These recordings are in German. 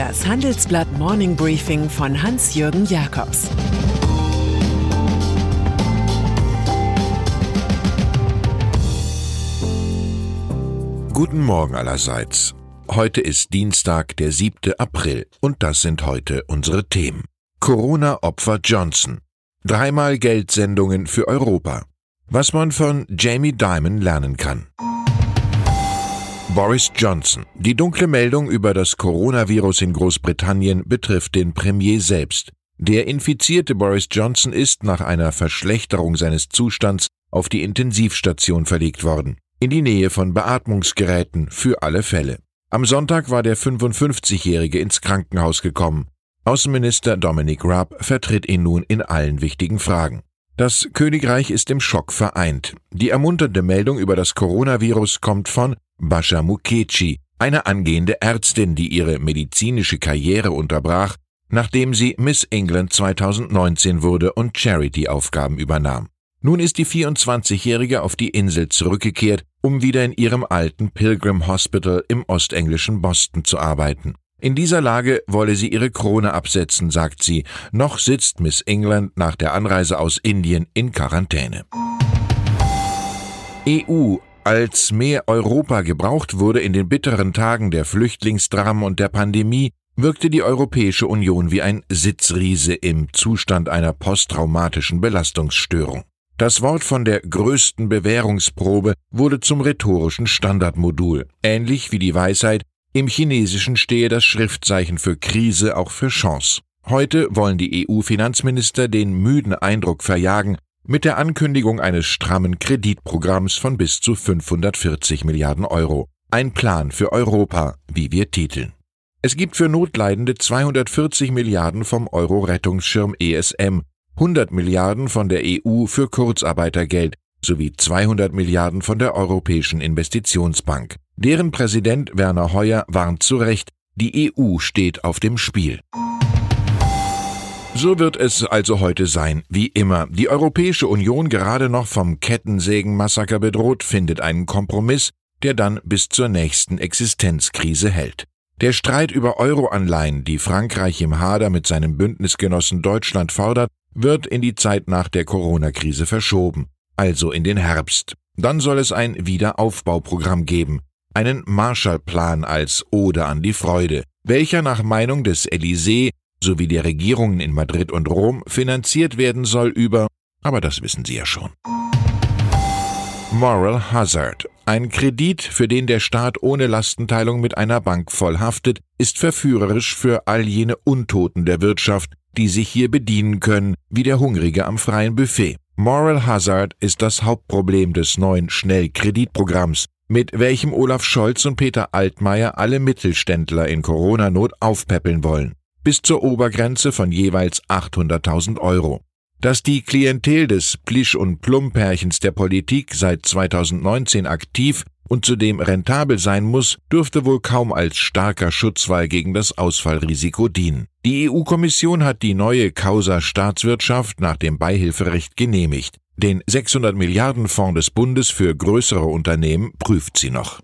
Das Handelsblatt Morning Briefing von Hans-Jürgen Jakobs Guten Morgen allerseits. Heute ist Dienstag, der 7. April, und das sind heute unsere Themen. Corona-Opfer Johnson. Dreimal Geldsendungen für Europa. Was man von Jamie Dimon lernen kann. Boris Johnson. Die dunkle Meldung über das Coronavirus in Großbritannien betrifft den Premier selbst. Der infizierte Boris Johnson ist nach einer Verschlechterung seines Zustands auf die Intensivstation verlegt worden, in die Nähe von Beatmungsgeräten für alle Fälle. Am Sonntag war der 55-Jährige ins Krankenhaus gekommen. Außenminister Dominic Raab vertritt ihn nun in allen wichtigen Fragen. Das Königreich ist im Schock vereint. Die ermunternde Meldung über das Coronavirus kommt von Basha Mukechi, eine angehende Ärztin, die ihre medizinische Karriere unterbrach, nachdem sie Miss England 2019 wurde und Charity-Aufgaben übernahm. Nun ist die 24-Jährige auf die Insel zurückgekehrt, um wieder in ihrem alten Pilgrim Hospital im ostenglischen Boston zu arbeiten. In dieser Lage wolle sie ihre Krone absetzen, sagt sie. Noch sitzt Miss England nach der Anreise aus Indien in Quarantäne. EU als mehr Europa gebraucht wurde in den bitteren Tagen der Flüchtlingsdramen und der Pandemie, wirkte die Europäische Union wie ein Sitzriese im Zustand einer posttraumatischen Belastungsstörung. Das Wort von der größten Bewährungsprobe wurde zum rhetorischen Standardmodul, ähnlich wie die Weisheit, im Chinesischen stehe das Schriftzeichen für Krise auch für Chance. Heute wollen die EU-Finanzminister den müden Eindruck verjagen, mit der Ankündigung eines strammen Kreditprogramms von bis zu 540 Milliarden Euro. Ein Plan für Europa, wie wir titeln. Es gibt für Notleidende 240 Milliarden vom Euro-Rettungsschirm ESM, 100 Milliarden von der EU für Kurzarbeitergeld sowie 200 Milliarden von der Europäischen Investitionsbank. Deren Präsident Werner Hoyer warnt zu Recht, die EU steht auf dem Spiel. So wird es also heute sein, wie immer. Die Europäische Union, gerade noch vom Kettensägenmassaker bedroht, findet einen Kompromiss, der dann bis zur nächsten Existenzkrise hält. Der Streit über Euroanleihen, die Frankreich im Hader mit seinem Bündnisgenossen Deutschland fordert, wird in die Zeit nach der Corona-Krise verschoben, also in den Herbst. Dann soll es ein Wiederaufbauprogramm geben, einen Marshallplan als Ode an die Freude, welcher nach Meinung des Élysée sowie der Regierungen in Madrid und Rom finanziert werden soll über, aber das wissen Sie ja schon. Moral Hazard. Ein Kredit, für den der Staat ohne Lastenteilung mit einer Bank voll haftet, ist verführerisch für all jene Untoten der Wirtschaft, die sich hier bedienen können, wie der Hungrige am freien Buffet. Moral Hazard ist das Hauptproblem des neuen Schnellkreditprogramms, mit welchem Olaf Scholz und Peter Altmaier alle Mittelständler in Corona-Not aufpäppeln wollen bis zur Obergrenze von jeweils 800.000 Euro. Dass die Klientel des Plisch- und Plumpärchens der Politik seit 2019 aktiv und zudem rentabel sein muss, dürfte wohl kaum als starker Schutzwall gegen das Ausfallrisiko dienen. Die EU-Kommission hat die neue Causa Staatswirtschaft nach dem Beihilferecht genehmigt. Den 600 Milliarden Fonds des Bundes für größere Unternehmen prüft sie noch.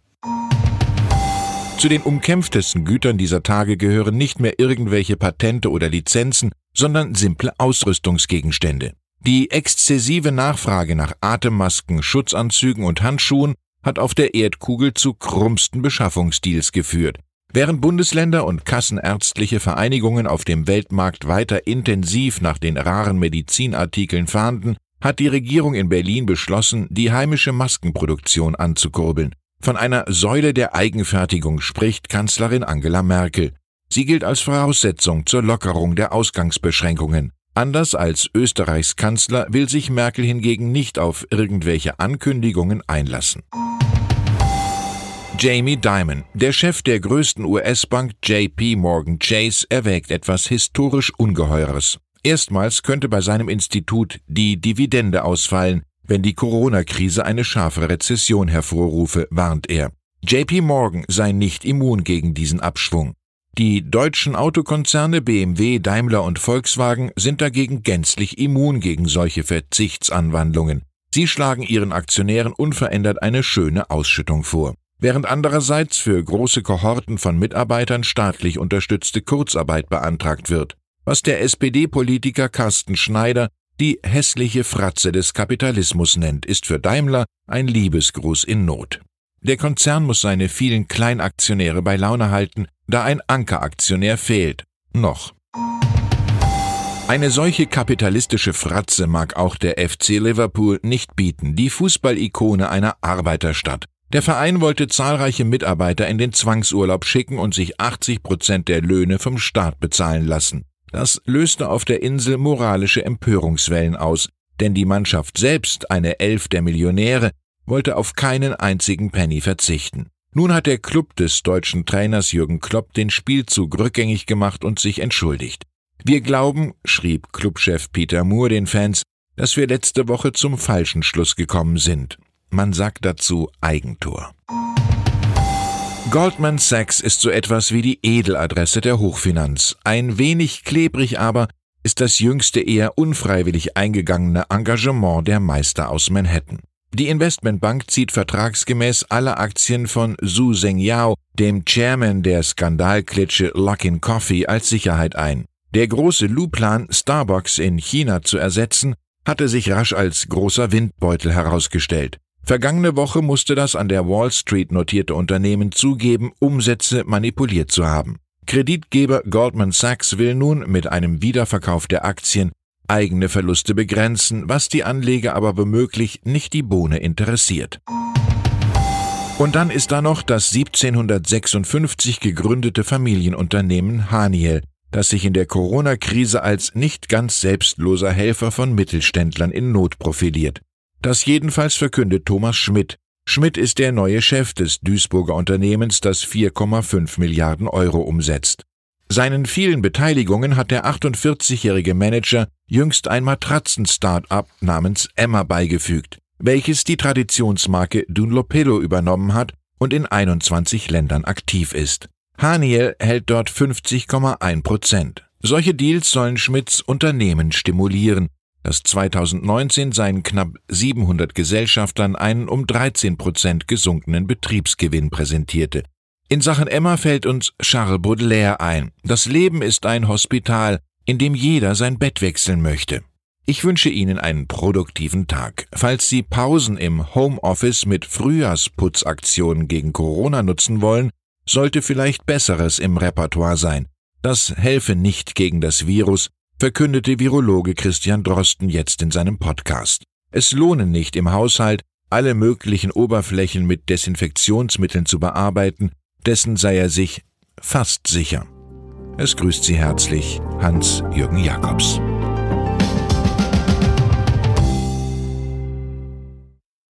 Zu den umkämpftesten Gütern dieser Tage gehören nicht mehr irgendwelche Patente oder Lizenzen, sondern simple Ausrüstungsgegenstände. Die exzessive Nachfrage nach Atemmasken, Schutzanzügen und Handschuhen hat auf der Erdkugel zu krummsten Beschaffungsdeals geführt. Während Bundesländer und kassenärztliche Vereinigungen auf dem Weltmarkt weiter intensiv nach den raren Medizinartikeln fahnden, hat die Regierung in Berlin beschlossen, die heimische Maskenproduktion anzukurbeln. Von einer Säule der Eigenfertigung spricht Kanzlerin Angela Merkel. Sie gilt als Voraussetzung zur Lockerung der Ausgangsbeschränkungen. Anders als Österreichs Kanzler will sich Merkel hingegen nicht auf irgendwelche Ankündigungen einlassen. Jamie Dimon, der Chef der größten US-Bank JP Morgan Chase, erwägt etwas historisch Ungeheures. Erstmals könnte bei seinem Institut die Dividende ausfallen, wenn die Corona-Krise eine scharfe Rezession hervorrufe, warnt er. JP Morgan sei nicht immun gegen diesen Abschwung. Die deutschen Autokonzerne BMW, Daimler und Volkswagen sind dagegen gänzlich immun gegen solche Verzichtsanwandlungen. Sie schlagen ihren Aktionären unverändert eine schöne Ausschüttung vor. während andererseits für große Kohorten von Mitarbeitern staatlich unterstützte Kurzarbeit beantragt wird, was der SPD-Politiker Carsten Schneider die hässliche Fratze des Kapitalismus nennt, ist für Daimler ein Liebesgruß in Not. Der Konzern muss seine vielen Kleinaktionäre bei Laune halten, da ein Ankeraktionär fehlt. Noch. Eine solche kapitalistische Fratze mag auch der FC Liverpool nicht bieten, die Fußballikone einer Arbeiterstadt. Der Verein wollte zahlreiche Mitarbeiter in den Zwangsurlaub schicken und sich 80 Prozent der Löhne vom Staat bezahlen lassen. Das löste auf der Insel moralische Empörungswellen aus, denn die Mannschaft selbst, eine Elf der Millionäre, wollte auf keinen einzigen Penny verzichten. Nun hat der Club des deutschen Trainers Jürgen Klopp den Spielzug rückgängig gemacht und sich entschuldigt. Wir glauben, schrieb Clubchef Peter Moore den Fans, dass wir letzte Woche zum falschen Schluss gekommen sind. Man sagt dazu Eigentor. Goldman Sachs ist so etwas wie die Edeladresse der Hochfinanz. Ein wenig klebrig aber ist das jüngste eher unfreiwillig eingegangene Engagement der Meister aus Manhattan. Die Investmentbank zieht vertragsgemäß alle Aktien von Su Zhengyao, dem Chairman der Skandalklitsche Luckin Coffee, als Sicherheit ein. Der große Lu-Plan, Starbucks in China zu ersetzen, hatte sich rasch als großer Windbeutel herausgestellt. Vergangene Woche musste das an der Wall Street notierte Unternehmen zugeben, Umsätze manipuliert zu haben. Kreditgeber Goldman Sachs will nun mit einem Wiederverkauf der Aktien eigene Verluste begrenzen, was die Anleger aber womöglich nicht die Bohne interessiert. Und dann ist da noch das 1756 gegründete Familienunternehmen Haniel, das sich in der Corona-Krise als nicht ganz selbstloser Helfer von Mittelständlern in Not profiliert. Das jedenfalls verkündet Thomas Schmidt. Schmidt ist der neue Chef des Duisburger Unternehmens, das 4,5 Milliarden Euro umsetzt. Seinen vielen Beteiligungen hat der 48-jährige Manager jüngst ein Matratzen-Start-up namens Emma beigefügt, welches die Traditionsmarke Dunlopillo übernommen hat und in 21 Ländern aktiv ist. Haniel hält dort 50,1 Prozent. Solche Deals sollen Schmidts Unternehmen stimulieren, das 2019 seinen knapp 700 Gesellschaftern einen um 13 Prozent gesunkenen Betriebsgewinn präsentierte. In Sachen Emma fällt uns Charles Baudelaire ein. Das Leben ist ein Hospital, in dem jeder sein Bett wechseln möchte. Ich wünsche Ihnen einen produktiven Tag. Falls Sie Pausen im Homeoffice mit Frühjahrsputzaktionen gegen Corona nutzen wollen, sollte vielleicht Besseres im Repertoire sein. Das helfe nicht gegen das Virus, verkündete Virologe Christian Drosten jetzt in seinem Podcast. Es lohne nicht im Haushalt, alle möglichen Oberflächen mit Desinfektionsmitteln zu bearbeiten, dessen sei er sich fast sicher. Es grüßt Sie herzlich Hans-Jürgen Jakobs.